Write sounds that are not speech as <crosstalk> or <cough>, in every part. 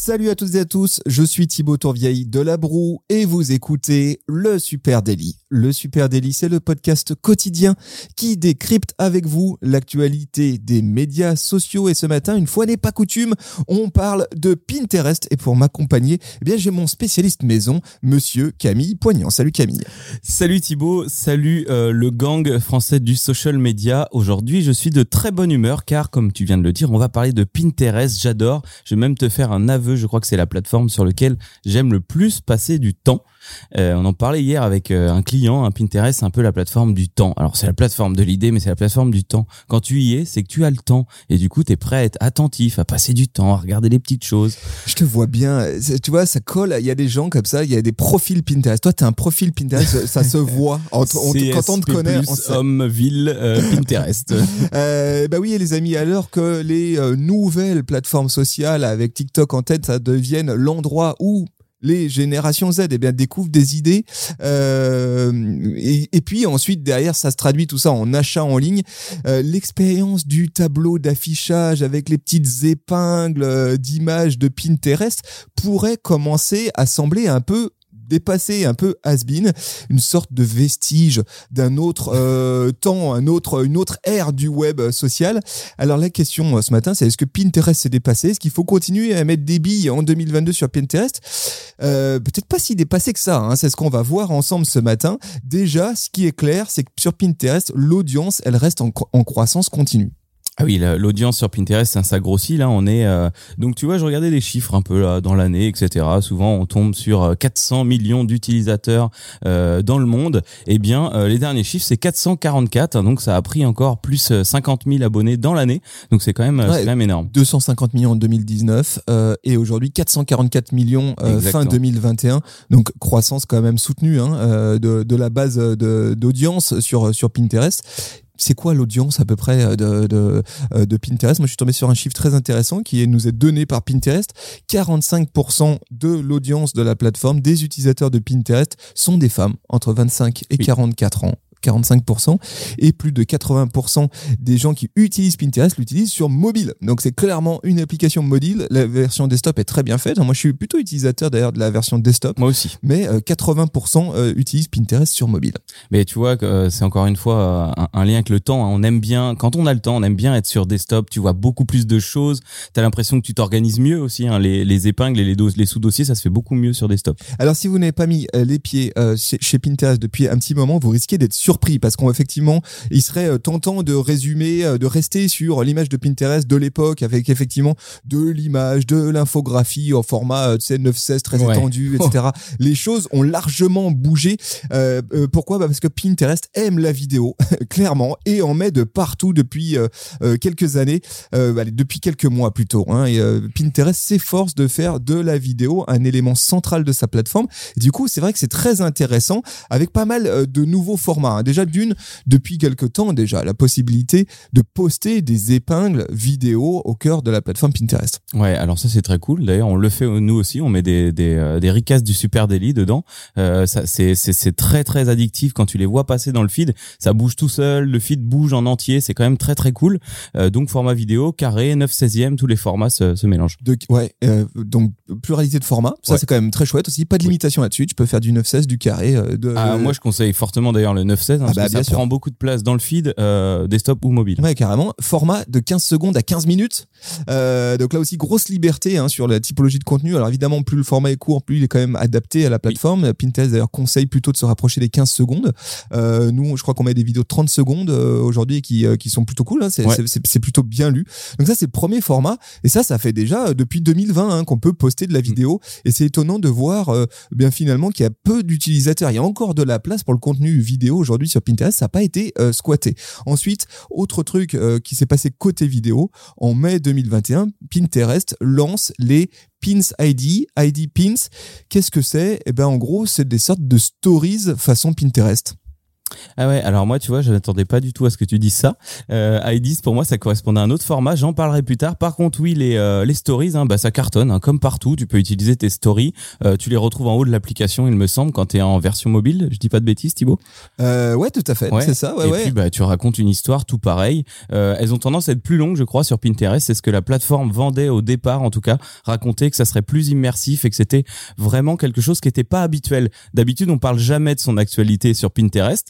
Salut à toutes et à tous, je suis Thibaut Tourvieille de La Broue et vous écoutez le Super Daily. Le Super Daily, c'est le podcast quotidien qui décrypte avec vous l'actualité des médias sociaux et ce matin, une fois n'est pas coutume, on parle de Pinterest et pour m'accompagner, eh j'ai mon spécialiste maison, monsieur Camille Poignant. Salut Camille. Salut Thibaut, salut euh, le gang français du social media. Aujourd'hui, je suis de très bonne humeur car comme tu viens de le dire, on va parler de Pinterest, j'adore. Je vais même te faire un aveu je crois que c'est la plateforme sur laquelle j'aime le plus passer du temps. Euh, on en parlait hier avec euh, un client, un Pinterest, c'est un peu la plateforme du temps. Alors c'est la plateforme de l'idée, mais c'est la plateforme du temps. Quand tu y es, c'est que tu as le temps et du coup tu es prêt à être attentif, à passer du temps, à regarder les petites choses. Je te vois bien, tu vois, ça colle. Il y a des gens comme ça, il y a des profils Pinterest. Toi, tu as un profil Pinterest, ça se voit quand on te connaît. homme, ville, euh, Pinterest. <laughs> bah oui, les amis, alors que les nouvelles plateformes sociales avec TikTok en ça devienne l'endroit où les générations Z eh bien découvrent des idées euh, et, puis ensuite derrière ça se traduit tout ça en achat en ligne. Euh, l'expérience du tableau d'affichage avec les petites épingles euh, d'images de Pinterest pourrait commencer à sembler un peu dépassé, un peu has-been, une sorte de vestige d'un autre euh, <laughs> temps, un autre, une autre ère du web social. Alors la question euh, ce matin, c'est est-ce que Pinterest s'est dépassé? Est-ce qu'il faut continuer à mettre des billes en 2022 sur Pinterest? Euh, Peut-être pas si dépassé que ça, hein, c'est ce qu'on va voir ensemble ce matin. Déjà, ce qui est clair, c'est que sur Pinterest, l'audience, elle reste en croissance continue. Ah oui, l'audience sur Pinterest, ça, grossit. Là, on est euh, donc tu vois, je regardais les chiffres un peu là dans l'année, etc. Souvent, on tombe sur 400 euh, millions d'utilisateurs euh, dans le monde. Eh bien, euh, les derniers chiffres, c'est 444. Hein, donc, ça a pris encore plus 50 000 abonnés dans l'année. Donc, c'est quand même, c'est quand même énorme. 250 millions en 2019 et aujourd'hui 444 millions fin 2021. Donc, croissance quand même soutenue hein, de, de la base d'audience sur sur Pinterest c'est quoi l'audience à peu près euh, de, de, euh, de, Pinterest? Moi, je suis tombé sur un chiffre très intéressant qui nous est donné par Pinterest. 45% de l'audience de la plateforme, des utilisateurs de Pinterest, sont des femmes entre 25 et 44 ans. 45% et plus de 80% des gens qui utilisent Pinterest l'utilisent sur mobile. Donc c'est clairement une application mobile. La version desktop est très bien faite. Moi je suis plutôt utilisateur d'ailleurs de la version desktop. Moi aussi. Mais 80% euh, euh, utilisent Pinterest sur mobile. Mais tu vois que euh, c'est encore une fois un, lien avec le temps. Hein. On aime bien, quand on a le temps, on aime bien être sur desktop. Tu vois beaucoup plus de choses. Tu as l'impression que tu t'organises mieux aussi. Hein. Les, les, épingles et les, les sous-dossiers, ça se fait beaucoup mieux sur desktop. Alors si vous n'avez pas mis les pieds chez, chez Pinterest depuis un petit moment, vous risquez d'être surpris parce qu'effectivement, il serait euh, tentant de résumer, euh, de rester sur l'image de Pinterest de l'époque avec effectivement de l'image, de l'infographie au format euh, tu sais 9-16 très étendu, etc. <laughs> Les choses ont largement bougé. pourquoi? Bah Parce que Pinterest aime la vidéo, <laughs> clairement, et en met de partout depuis quelques années, depuis quelques mois plutôt. Hein, et Pinterest s'efforce de faire de la vidéo un élément central de sa plateforme. du coup, c'est vrai que c'est très intéressant avec pas mal de nouveaux formats. Déjà, d'une, depuis quelque temps déjà, la possibilité de poster des épingles vidéo au cœur de la plateforme Pinterest. Ouais, alors ça c'est très cool. D'ailleurs, on le fait nous aussi. On met des des, euh, des ricasses du Super Daily dedans. Euh, ça c'est c'est très très addictif quand tu les vois passer dans le feed. Ça bouge tout seul. Le feed bouge en entier. C'est quand même très très cool. Euh, donc format vidéo, carré, 9 16e, tous les formats se, se mélangent. De, ouais, euh, donc pluralité de formats. Ça c'est quand même très chouette aussi. Pas de limitation là-dessus. Tu peux faire du 9 16, du carré. Euh, de, ah, moi je conseille fortement d'ailleurs le 9 16. Hein, ah bah, ça prend beaucoup de place dans le feed, euh, desktop ou mobile. Ouais, carrément. Format de 15 secondes à 15 minutes. Euh, donc là aussi, grosse liberté hein, sur la typologie de contenu. Alors évidemment, plus le format est court, plus il est quand même adapté à la plateforme. Pinterest d'ailleurs conseille plutôt de se rapprocher des 15 secondes. Euh, nous, je crois qu'on met des vidéos de 30 secondes euh, aujourd'hui qui, qui sont plutôt cool. Hein. C'est plutôt bien lu. Donc ça, c'est le premier format. Et ça, ça fait déjà depuis 2020 hein, qu'on peut poster de la mm. vidéo. Et c'est étonnant de voir bien finalement qu'il y a peu d'utilisateurs. Il y a encore de la place pour le contenu vidéo aujourd'hui sur Pinterest. Ça n'a pas été squatté. Ensuite, autre truc qui s'est passé côté vidéo, en mai 2021, Pinterest lance les Pins ID, ID Pins. Qu'est-ce que c'est? Eh ben, en gros, c'est des sortes de stories façon Pinterest. Ah ouais, alors moi, tu vois, je n'attendais pas du tout à ce que tu dises ça. Euh, i10, pour moi, ça correspondait à un autre format. J'en parlerai plus tard. Par contre, oui, les, euh, les stories, hein, bah, ça cartonne, hein, comme partout. Tu peux utiliser tes stories. Euh, tu les retrouves en haut de l'application, il me semble, quand tu es en version mobile. Je dis pas de bêtises, Thibaut euh, Ouais, tout à fait. C'est ça. Ouais, Et ouais. puis, bah, tu racontes une histoire, tout pareil. Euh, elles ont tendance à être plus longues, je crois, sur Pinterest. C'est ce que la plateforme vendait au départ, en tout cas. Raconter que ça serait plus immersif et que c'était vraiment quelque chose qui n'était pas habituel. D'habitude, on parle jamais de son actualité sur Pinterest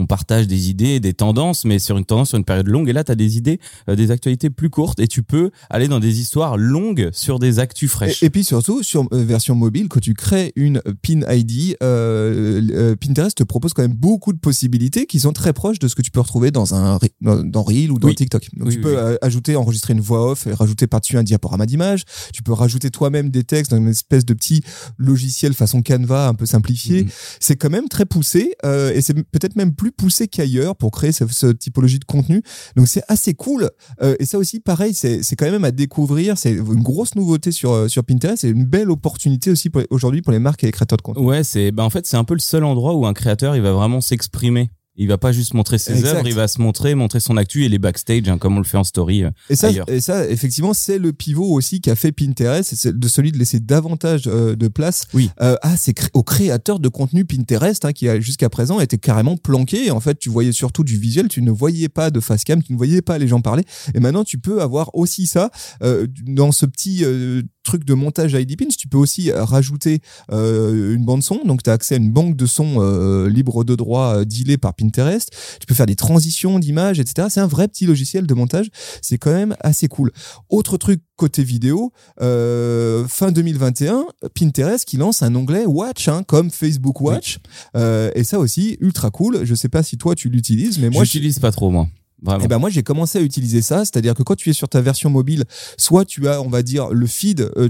on partage des idées, des tendances, mais sur une tendance sur une période longue. Et là, tu as des idées, euh, des actualités plus courtes, et tu peux aller dans des histoires longues sur des actus fraîches. Et, et puis surtout, sur euh, version mobile, quand tu crées une pin ID, euh, euh, Pinterest te propose quand même beaucoup de possibilités qui sont très proches de ce que tu peux retrouver dans un dans, dans Reel ou dans Oui. TikTok. Donc Oui, tu oui, peux euh, ajouter, enregistrer une voix off et rajouter par-dessus un diaporama d'image. Tu peux rajouter toi-même des textes dans une espèce de petit logiciel façon Canva un peu simplifié. Mhm. C'est quand même très poussé euh, et c'est peut-être même plus poussé qu'ailleurs pour créer ce, ce typologie de contenu. Donc c'est assez cool. Euh, et ça aussi, pareil, c'est quand même à découvrir. C'est une grosse nouveauté sur euh, sur Pinterest. C'est une belle opportunité aussi aujourd'hui pour les marques et les créateurs de contenu. Ouais, c'est bah en fait c'est un peu le seul endroit où un créateur il va vraiment s'exprimer. Il va pas juste montrer ses Exact. œuvres, il va se montrer, montrer son actu et les backstage, hein, comme on le fait en story. euh. Et ça, ailleurs. et ça, effectivement, c'est le pivot aussi qu'a fait Pinterest, c'est de celui de laisser davantage euh, de place Oui. euh, à ces cré- aux créateurs de contenu Pinterest hein, qui a jusqu'à présent été carrément planqué. En fait, tu voyais surtout du visuel, tu ne voyais pas de face cam, tu ne voyais pas les gens parler. Et maintenant, tu peux avoir aussi ça euh, dans ce petit euh, truc de montage ID Pins. Tu peux aussi euh, rajouter euh, une bande son, donc tu as accès à une banque de sons euh, libre de droit euh, dealée par Pinterest. Tu peux faire des transitions d'images, etc. C'est un vrai petit logiciel de montage. C'est quand même assez cool. Autre truc côté vidéo, fin 2021, Pinterest qui lance un onglet Watch, hein, comme Facebook Watch. Et ça aussi, ultra cool. Je sais pas si toi tu l'utilises, mais moi, je n'utilise pas trop moi. Vraiment. eh ben moi j'ai commencé à utiliser ça, c'est-à-dire que quand tu es sur ta version mobile, soit tu as on va dire le feed euh,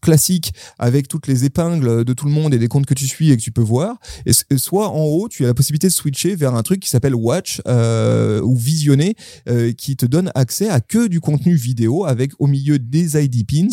classique avec toutes les épingles de tout le monde et des comptes que tu suis et que tu peux voir, et, et soit en haut tu as la possibilité de switcher vers un truc qui s'appelle Watch euh, ou Visionner, euh, qui te donne accès à que du contenu vidéo avec au milieu des ID pins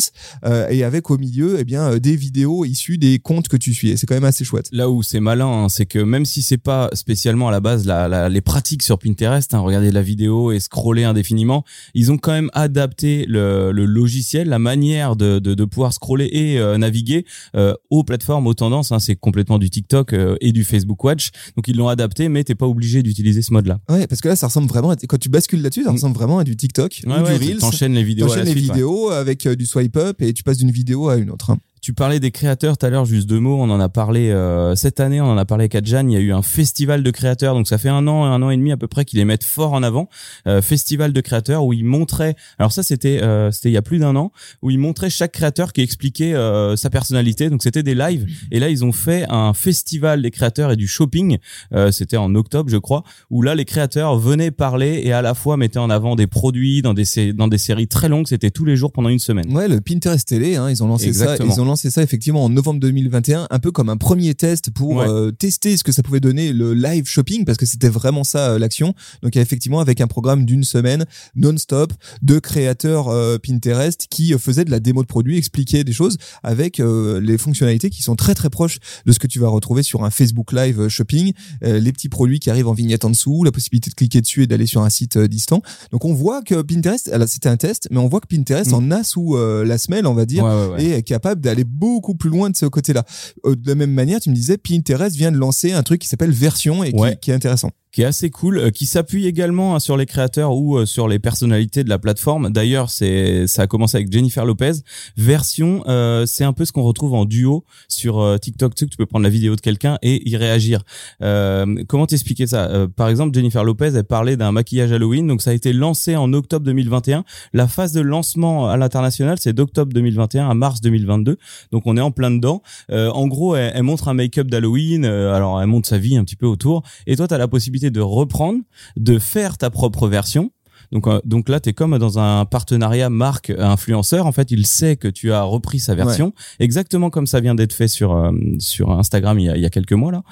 et avec au milieu eh bien des vidéos issues des comptes que tu suis. Et c'est quand même assez chouette. Là où c'est malin, hein, c'est que même si c'est pas spécialement à la base la, la- les pratiques sur Pinterest, hein, regarder la vidéo et scroller indéfiniment, ils ont quand même adapté le, le logiciel, la manière de, de, de pouvoir scroller et euh, naviguer euh, aux plateformes, aux tendances. Hein, c'est complètement du TikTok euh, et du Facebook Watch, donc ils l'ont adapté, mais t'es pas obligé d'utiliser ce mode-là. Ouais, parce que là ça ressemble vraiment à, quand tu bascules là-dessus, ça Mm. ressemble vraiment à du TikTok Ouais, ou ouais, du tu Reels. t'enchaînes les vidéos T'enchaînes les suite, ouais. vidéos avec du swipe up et tu passes d'une vidéo à une autre. hein. Tu parlais des créateurs tout à l'heure, juste deux mots. On en a parlé euh, cette année, on en a parlé avec Adjan. Il y a eu un festival de créateurs, donc ça fait un an, un an et demi à peu près qu'ils les mettent fort en avant. Euh, festival de créateurs où ils montraient. Alors ça, c'était euh, c'était il y a plus d'un an où ils montraient chaque créateur qui expliquait euh, sa personnalité. Donc c'était des lives. Et là, ils ont fait un festival des créateurs et du shopping. Euh, c'était en octobre, je crois, où là les créateurs venaient parler et à la fois mettaient en avant des produits dans des dans des séries très longues. C'était tous les jours pendant une semaine. Ouais, le Pinterest télé, hein, ils ont lancé Exactement. ça. Ils ont lancé ça effectivement en novembre 2021, un peu comme un premier test pour Ouais. euh, tester ce que ça pouvait donner le live shopping, parce que c'était vraiment ça euh, l'action. Donc effectivement avec un programme d'une semaine non-stop de créateurs euh, Pinterest qui faisaient de la démo de produits, expliquaient des choses avec les fonctionnalités qui sont très très proches de ce que tu vas retrouver sur un Facebook Live shopping, les petits produits qui arrivent en vignette en dessous, la possibilité de cliquer dessus et d'aller sur un site distant. Donc on voit que Pinterest, alors, c'était un test, mais on voit que Pinterest Mm. en a sous la semelle, on va dire, Ouais, ouais, est capable d'aller beaucoup plus loin de ce côté-là. Euh, de la même manière, tu me disais, Pinterest vient de lancer un truc qui s'appelle Version et qui, Ouais. qui est intéressant. qui est assez cool, euh, qui s'appuie également hein, sur les créateurs ou euh, sur les personnalités de la plateforme. D'ailleurs, c'est ça a commencé avec Jennifer Lopez. Version, euh, c'est un peu ce qu'on retrouve en duo sur TikTok. Tu peux prendre la vidéo de quelqu'un et y réagir. Euh, comment t'expliquer ça? Euh, Par exemple, Jennifer Lopez, elle parlait d'un maquillage Halloween, donc ça a été lancé en octobre 2021. La phase de lancement à l'international, c'est d'octobre 2021 à mars 2022. Donc on est en plein dedans. Euh, en gros, elle, elle montre un make-up d'Halloween. euh, alors elle montre sa vie un petit peu autour. Et toi, tu as la possibilité de reprendre, de faire ta propre version. Donc, euh, donc là, tu es comme dans un partenariat marque influenceur. En fait, il sait que tu as repris sa version, exactement comme ça vient d'être fait sur euh, sur Instagram il y, a, il y a quelques mois là.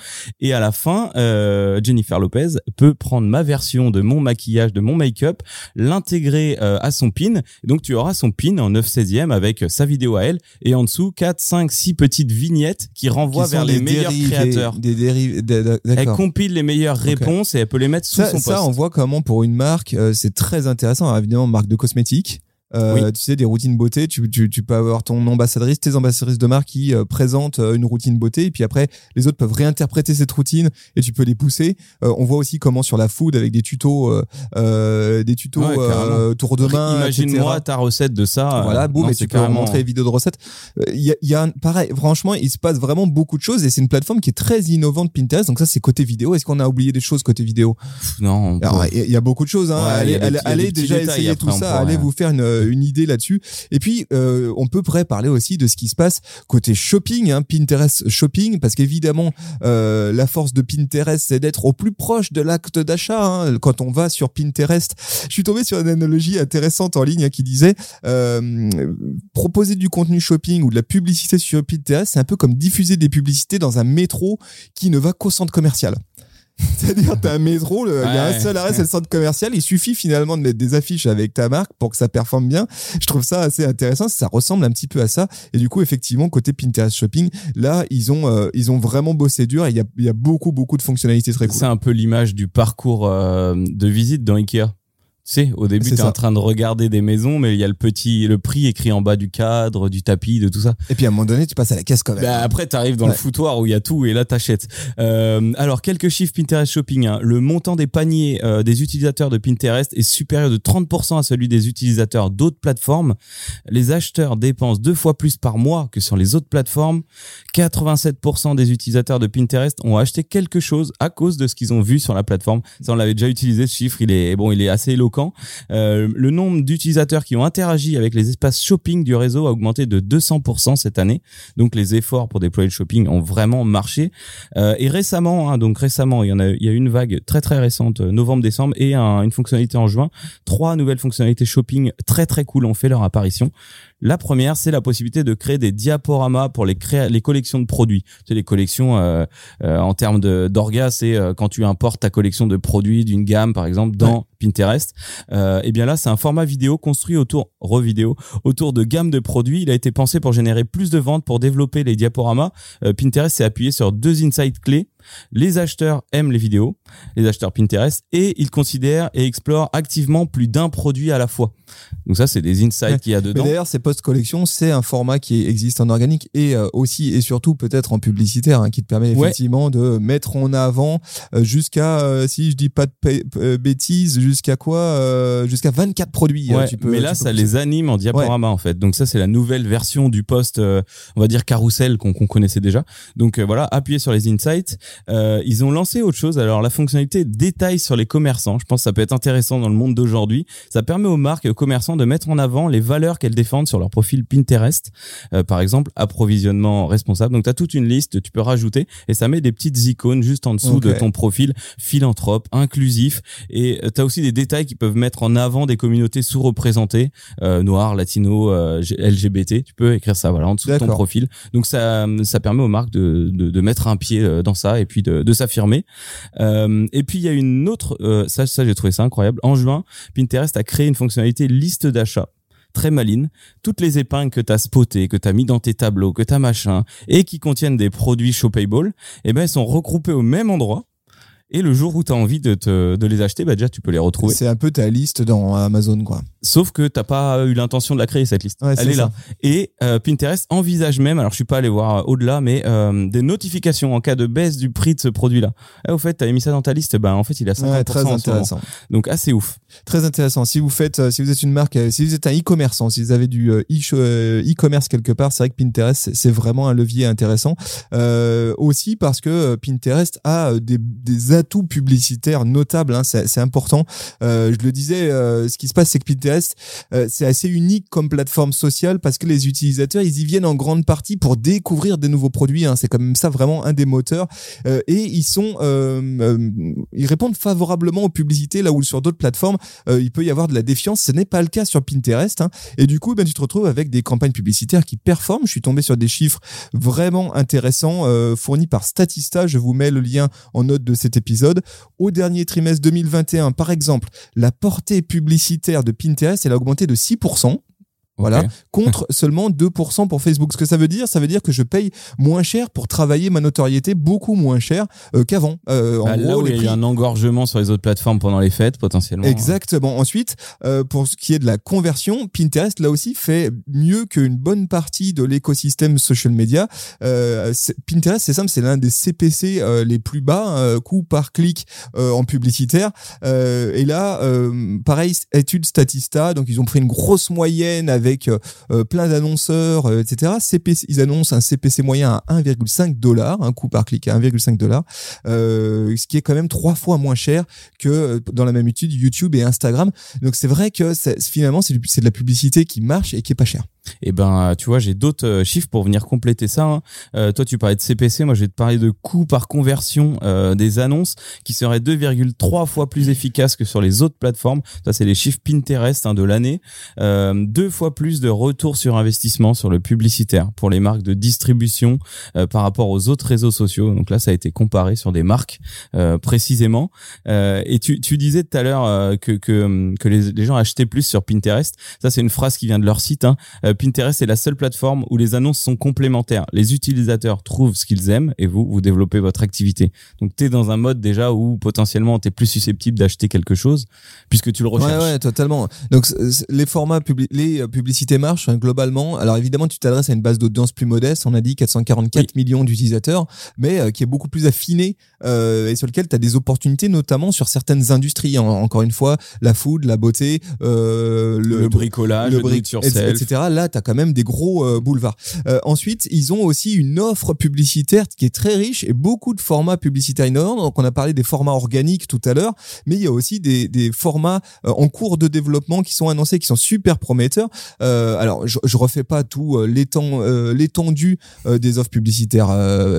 Et à la fin, euh, Jennifer Lopez peut prendre ma version de mon maquillage, de mon make-up, l'intégrer euh, à son pin. donc tu auras son pin en 9 16e avec sa vidéo à elle et en dessous 4, 5, 6 petites vignettes qui renvoient vers les meilleurs créateurs. Des dérivés, elle compile les meilleures réponses et elle peut les mettre sous son post. Ça, on voit comment pour une marque, euh, c'est très intéressant. Alors, évidemment, marque de cosmétiques. Euh, tu sais, des routines beauté, tu, tu, tu, peux avoir ton ambassadrice, tes ambassadrices de marque qui euh, présentent euh, une routine beauté, et puis après, les autres peuvent réinterpréter cette routine et tu peux les pousser. Euh, on voit aussi comment sur la food, avec des tutos, des tutos tour de main. Imagine-moi ta recette de ça. Voilà, boum, mais tu peux carrément... montrer les vidéos de recettes. Il y a, y a pareil, franchement, il se passe vraiment beaucoup de choses et c'est une plateforme qui est très innovante, Pinterest. Donc ça, c'est côté vidéo. Est-ce qu'on a oublié des choses côté vidéo? Non. Il y, a beaucoup de choses. Hein. allez, allez, allez déjà essayer tout ça. Allez vous faire une euh, une idée là-dessus. Et puis, euh, on peut près parler aussi de ce qui se passe côté shopping, hein, Pinterest shopping, parce qu'évidemment, euh, la force de Pinterest, c'est d'être au plus proche de l'acte d'achat. Hein. Quand on va sur Pinterest, je suis tombé sur une analogie intéressante en ligne hein, qui disait euh, proposer du contenu shopping ou de la publicité sur Pinterest, c'est un peu comme diffuser des publicités dans un métro qui ne va qu'au centre commercial. <laughs> C'est-à-dire, t'as un métro, il y a un seul arrêt, c'est le centre commercial. Il suffit finalement de mettre des affiches avec ta marque pour que ça performe bien. Je trouve ça assez intéressant. Ça ressemble un petit peu à ça. Et du coup, effectivement, côté Pinterest Shopping, là, ils ont, euh, ils ont vraiment bossé dur et il y a, il y a beaucoup, beaucoup de fonctionnalités très cool. C'est un peu l'image du parcours euh, de visite dans Ikea. Tu sais, au début, t'es en train de regarder des maisons, mais il y a le petit, le prix écrit en bas du cadre, du tapis, de tout ça. Et puis à un moment donné, tu passes à la caisse quand même. Bah, après, t'arrives dans le foutoir où il y a tout et là, t'achètes. Euh, alors, quelques chiffres Pinterest Shopping. Hein. Le montant des paniers euh, des utilisateurs de Pinterest est supérieur de 30% à celui des utilisateurs d'autres plateformes. Les acheteurs dépensent deux fois plus par mois que sur les autres plateformes. 87% des utilisateurs de Pinterest ont acheté quelque chose à cause de ce qu'ils ont vu sur la plateforme. Ça, on l'avait déjà utilisé, ce chiffre. Il est, bon, il est assez éloquent euh, le nombre d'utilisateurs qui ont interagi avec les espaces shopping du réseau a augmenté de 200% cette année. Donc les efforts pour déployer le shopping ont vraiment marché. Euh, et récemment, hein, donc récemment, il y en a, il une vague très très récente, euh, novembre-décembre, et une fonctionnalité en juin. Trois nouvelles fonctionnalités shopping très très cool ont fait leur apparition. La première, c'est la possibilité de créer des diaporamas pour les, les collections de produits. Tu sais, les collections euh, euh, en termes d'orgas, c'est euh, quand tu importes ta collection de produits d'une gamme, par exemple, dans Pinterest. et eh bien là, c'est un format vidéo construit autour, revidéo, autour de gammes de produits. Il a été pensé pour générer plus de ventes, pour développer les diaporamas. Pinterest s'est appuyé sur deux insights clés les acheteurs aiment les vidéos, les acheteurs Pinterest, et ils considèrent et explorent activement plus d'un produit à la fois. Donc ça, c'est des insights qu'il y a dedans. D'ailleurs, ces post-collections, c'est un format qui existe en organique et euh, aussi et surtout peut-être en publicitaire, hein, qui te permet effectivement de mettre en avant euh, jusqu'à, euh, si je dis pas de bêtises, jusqu'à quoi Jusqu'à 24 produits. Hein, mais là, ça les anime en diaporama en fait. Donc ça, c'est la nouvelle version du post, on va dire carrousel qu'on connaissait déjà. Donc voilà, appuyez sur les insights. Euh, ils ont lancé autre chose. Alors la fonctionnalité détail sur les commerçants. Je pense que ça peut être intéressant dans le monde d'aujourd'hui. Ça permet aux marques et aux commerçants de mettre en avant les valeurs qu'elles défendent sur leur profil Pinterest. Euh, par exemple, approvisionnement responsable. Donc tu as toute une liste, tu peux rajouter et ça met des petites icônes juste en dessous de ton profil philanthrope, inclusif et euh, tu as aussi des détails qui peuvent mettre en avant des communautés sous-représentées, euh, noirs, latinos, euh, LGBT. Tu peux écrire ça voilà en dessous de ton profil. Donc ça ça permet aux marques de, de, de mettre un pied dans ça et puis de, s'affirmer. Euh, et puis il y a une autre, euh, ça, ça j'ai trouvé ça incroyable. En juin, Pinterest a créé une fonctionnalité liste d'achat très maline, toutes les épingles que tu as spotées, que tu as mis dans tes tableaux, que tu as machin, et qui contiennent des produits Shopable, eh ben, elles sont regroupées au même endroit et le jour où tu as envie de, te, de les acheter, bah déjà tu peux les retrouver. C'est un peu ta liste dans Amazon quoi. Sauf que t'as pas eu l'intention de la créer cette liste. Elle est, là. Et euh, Pinterest envisage même, alors je suis pas allé voir euh, au-delà, mais euh, des notifications en cas de baisse du prix de ce produit-là. Eh, au fait, t'avais mis ça dans ta liste, ben en fait il a 50% ouais, très intéressant. Donc assez ouf. Très intéressant. Si vous faites, si vous êtes une marque, si vous êtes un e-commerçant, si vous avez du e-commerce quelque part, c'est vrai que Pinterest c'est vraiment un levier intéressant. aussi parce que Pinterest a des, des atout publicitaire notable, hein, c'est important. Je le disais, ce qui se passe, c'est que Pinterest, euh, c'est assez unique comme plateforme sociale parce que les utilisateurs, ils y viennent en grande partie pour découvrir des nouveaux produits. Hein. C'est quand même ça vraiment un des moteurs. Euh, et ils sont, euh, ils répondent favorablement aux publicités là où sur d'autres plateformes, il peut y avoir de la défiance. Ce n'est pas le cas sur Pinterest. Hein. Et du coup, ben, tu te retrouves avec des campagnes publicitaires qui performent. Je suis tombé sur des chiffres vraiment intéressants fournis par Statista. Je vous mets le lien en note de cet épisode. Au dernier trimestre 2021, par exemple, la portée publicitaire de Pinterest, elle a augmenté de 6%. Voilà, contre <laughs> seulement 2% pour Facebook. Ce que ça veut dire, ça veut dire que je paye moins cher pour travailler ma notoriété, beaucoup moins cher euh, qu'avant. Euh, bah, là où il y a eu un engorgement sur les autres plateformes pendant les fêtes, potentiellement. Exactement. Ensuite, euh, pour ce qui est de la conversion, Pinterest, là aussi, fait mieux qu'une bonne partie de l'écosystème social media. Euh, Pinterest, c'est simple, c'est l'un des CPC euh, les plus bas, euh, coût par clic en publicitaire. et là, pareil, étude Statista, donc ils ont pris une grosse moyenne avec avec euh, euh, plein d'annonceurs, euh, etc. Ils annoncent un CPC moyen à 1,5 dollars, un coût par clic à 1,5 dollars, ce qui est quand même trois fois moins cher que dans la même étude YouTube et Instagram. Donc c'est vrai que finalement c'est de la publicité qui marche et qui est pas chère. Et eh ben, tu vois, j'ai d'autres euh, chiffres pour venir compléter ça. Hein. Euh, toi, tu parlais de CPC, moi, je vais te parler de coût par conversion euh, des annonces qui serait 2,3 fois plus efficace que sur les autres plateformes. Ça, c'est les chiffres Pinterest hein, de l'année. deux fois plus de retour sur investissement sur le publicitaire pour les marques de distribution par rapport aux autres réseaux sociaux. Donc là, ça a été comparé sur des marques précisément. et tu, tu disais tout à l'heure que que, que les, les, gens achetaient plus sur Pinterest. Ça, c'est une phrase qui vient de leur site. Hein. Pinterest est la seule plateforme où les annonces sont complémentaires. Les utilisateurs trouvent ce qu'ils aiment et vous, vous développez votre activité. Donc, tu es dans un mode déjà où potentiellement tu es plus susceptible d'acheter quelque chose puisque tu le recherches. Ouais, ouais, totalement. Donc, les formats, les euh, publicités marchent hein, globalement. Alors, évidemment, tu t'adresses à une base d'audience plus modeste. On a dit 444 millions d'utilisateurs, mais euh, qui est beaucoup plus affinée euh, et sur lequel tu as des opportunités, notamment sur certaines industries. encore une fois, la food, la beauté, le, le, bricolage, le, bric sur etc. Là, tu as quand même des gros euh, boulevards. Euh, ensuite, ils ont aussi une offre publicitaire qui est très riche et beaucoup de formats publicitaires innovants. Donc, on a parlé des formats organiques tout à l'heure, mais il y a aussi des, des formats euh, en cours de développement qui sont annoncés, qui sont super prometteurs. alors, je, je refais pas tout l'étendue des offres publicitaires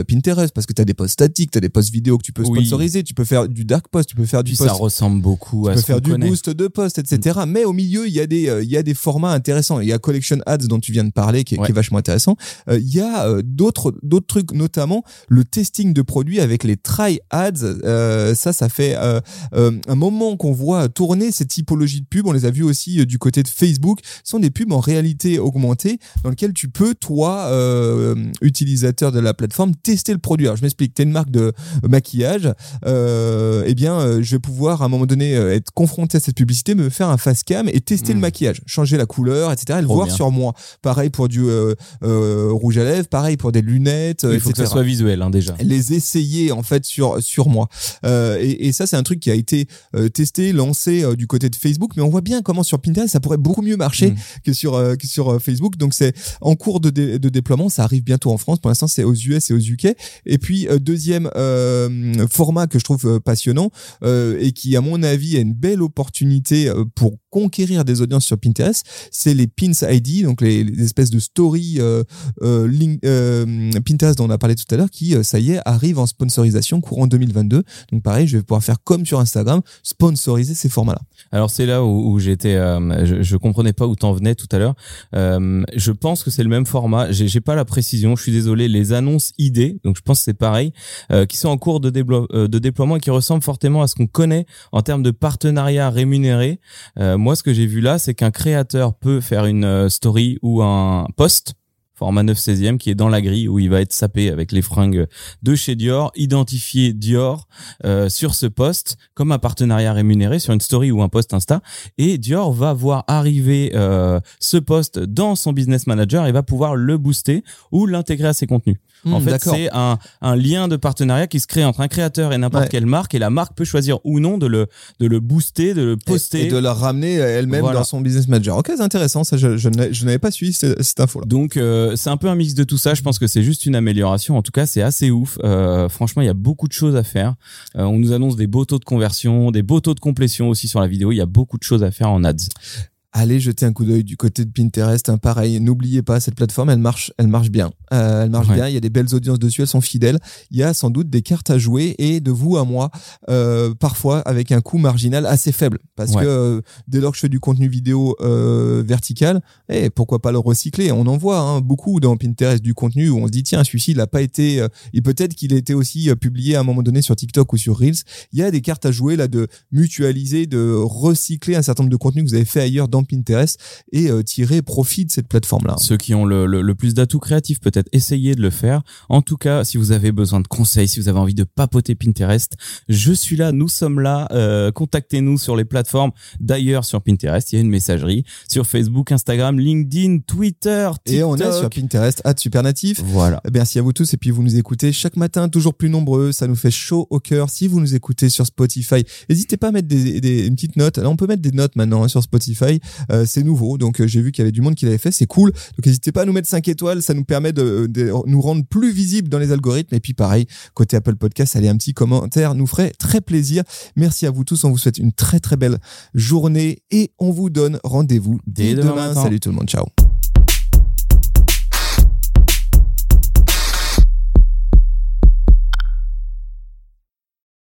Pinterest parce que tu as des posts statiques, tu as des posts vidéo que tu peux sponsoriser, tu peux faire du dark post, tu peux faire du post. Ça ressemble beaucoup à tu peux faire du boost de post, etc. Mais au milieu, il y a des il y a des formats intéressants. Il y a Collection Ads dont tu viens de parler, qui est, vachement intéressant. Euh, il y a euh, d'autres d'autres trucs, notamment le testing de produits avec les try ads. Euh, ça, ça fait un moment qu'on voit tourner ces typologies de pubs. On les a vus aussi du côté de Facebook. Ce sont des pubs en réalité augmentée dans lesquelles tu peux, toi, utilisateur de la plateforme, tester le produit. Alors, je m'explique. Tu es une marque de maquillage. eh bien, je vais pouvoir à un moment donné être confronté à cette publicité, me faire un face cam et tester le hmm. maquillage, changer la couleur, etc. Et le voir sur Pareil pour du euh, euh, rouge à lèvres, pareil pour des lunettes. Il faut que ça soit visuel hein, déjà. Les essayer en fait sur sur moi. Euh, et, et, ça c'est un truc qui a été testé, lancé du côté de Facebook, mais on voit bien comment sur Pinterest ça pourrait beaucoup mieux marcher mm. que sur que sur Facebook. Donc c'est en cours de, de déploiement, ça arrive bientôt en France. Pour l'instant c'est aux US et aux UK. Et puis deuxième format que je trouve passionnant et qui à mon avis a une belle opportunité pour conquérir des audiences sur Pinterest, c'est les pins ID, donc les, espèces de story euh, euh, euh, Pinterest dont on a parlé tout à l'heure, qui, ça y est, arrivent en sponsorisation courant 2022. Donc pareil, je vais pouvoir faire comme sur Instagram, sponsoriser ces formats-là. Alors c'est là où, où j'étais, je, je comprenais pas où t'en venais tout à l'heure. je pense que c'est le même format. J'ai pas la précision, je suis désolé. Les annonces ID, donc je pense que c'est pareil, qui sont en cours de, de déploiement et qui ressemblent fortement à ce qu'on connaît en termes de partenariat rémunéré moi, ce que j'ai vu là, c'est qu'un créateur peut faire une euh, story ou un post format 9 16e qui est dans la grille où il va être sapé avec les fringues de chez Dior, identifier Dior euh, sur ce poste comme un partenariat rémunéré sur une story ou un post Insta et Dior va voir arriver euh, ce poste dans son business manager et va pouvoir le booster ou l'intégrer à ses contenus. En hmm, fait, c'est un, un lien de partenariat qui se crée entre un créateur et n'importe quelle marque et la marque peut choisir ou non de le de le booster, de le poster et, de la ramener elle-même dans son business manager. OK, c'est intéressant ça je je n'avais pas suivi cette, cette info là. Donc euh, c'est un peu un mix de tout ça. Je pense que c'est juste une amélioration. En tout cas, c'est assez ouf. Euh, franchement, il y a beaucoup de choses à faire. Euh, on nous annonce des beaux taux de conversion, des beaux taux de complétion aussi sur la vidéo. Il y a beaucoup de choses à faire en ads. Allez jeter un coup d'œil du côté de Pinterest. Hein, pareil, n'oubliez pas cette plateforme, elle marche, elle marche bien. Euh, elle marche Ouais. bien. Il y a des belles audiences dessus, elles sont fidèles. Il y a sans doute des cartes à jouer et de vous à moi, euh, parfois avec un coût marginal assez faible, parce Ouais. que euh, dès lors que je fais du contenu vidéo euh, vertical, et pourquoi pas le recycler? On en voit hein, beaucoup dans Pinterest du contenu où on se dit tiens celui-ci il n'a pas été, euh, et peut-être qu'il a été aussi publié à un moment donné sur TikTok ou sur Reels. Il y a des cartes à jouer là de mutualiser, de recycler un certain nombre de contenus que vous avez fait ailleurs dans Pinterest et euh, tirer profit de cette plateforme là. Ceux qui ont le, le, le plus d'atouts créatifs, peut-être essayez de le faire. En tout cas, si vous avez besoin de conseils, si vous avez envie de papoter Pinterest, je suis là, nous sommes là. Euh, Contactez-nous sur les plateformes. D'ailleurs, sur Pinterest, il y a une messagerie. Sur Facebook, Instagram, LinkedIn, Twitter, TikTok. Et on est sur Pinterest, at Supernatif. Voilà. Merci à vous tous et puis vous nous écoutez chaque matin toujours plus nombreux, ça nous fait chaud au cœur. Si vous nous écoutez sur Spotify, n'hésitez pas à mettre des, des une petite note. Là, on peut mettre des notes maintenant hein, sur Spotify, Euh, c'est nouveau, donc euh, j'ai vu qu'il y avait du monde qui l'avait fait, c'est cool. Donc n'hésitez pas à nous mettre 5 étoiles, ça nous permet de, de nous rendre plus visibles dans les algorithmes. Et puis pareil, côté Apple Podcast, allez un petit commentaire, nous ferait très plaisir. Merci à vous tous, on vous souhaite une très très belle journée et on vous donne rendez-vous Dès dès demain. Salut tout le monde, ciao.